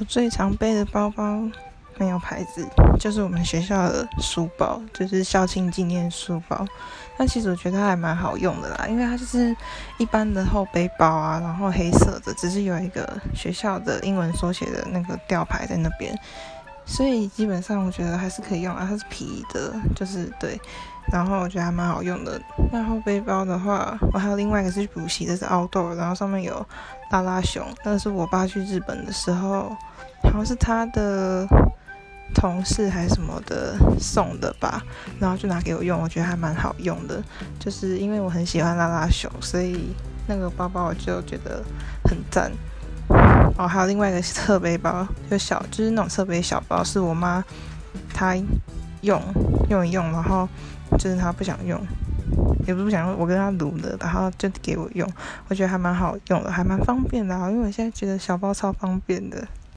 我最常背的包包没有牌子，就是我们学校的书包，就是校庆纪念书包。但其实我觉得它还蛮好用的啦，因为它就是一般的后背包啊，然后黑色的，只是有一个学校的英文缩写的那个吊牌在那边，所以基本上我觉得还是可以用啊。它是皮的，就是对，然后我觉得还蛮好用的。那后背包的话，我还有另外一个是补习的，是 outdoor，然后上面有拉拉熊，那是我爸去日本的时候，好像是他的。同事还是什么的送的吧，然后就拿给我用，我觉得还蛮好用的。就是因为我很喜欢拉拉熊，所以那个包包我就觉得很赞。哦，还有另外一个侧背包，就小，就是那种侧背小包，是我妈她用用一用，然后就是她不想用，也不是不想用，我跟她撸了，然后就给我用，我觉得还蛮好用的，还蛮方便的。因为我现在觉得小包超方便的。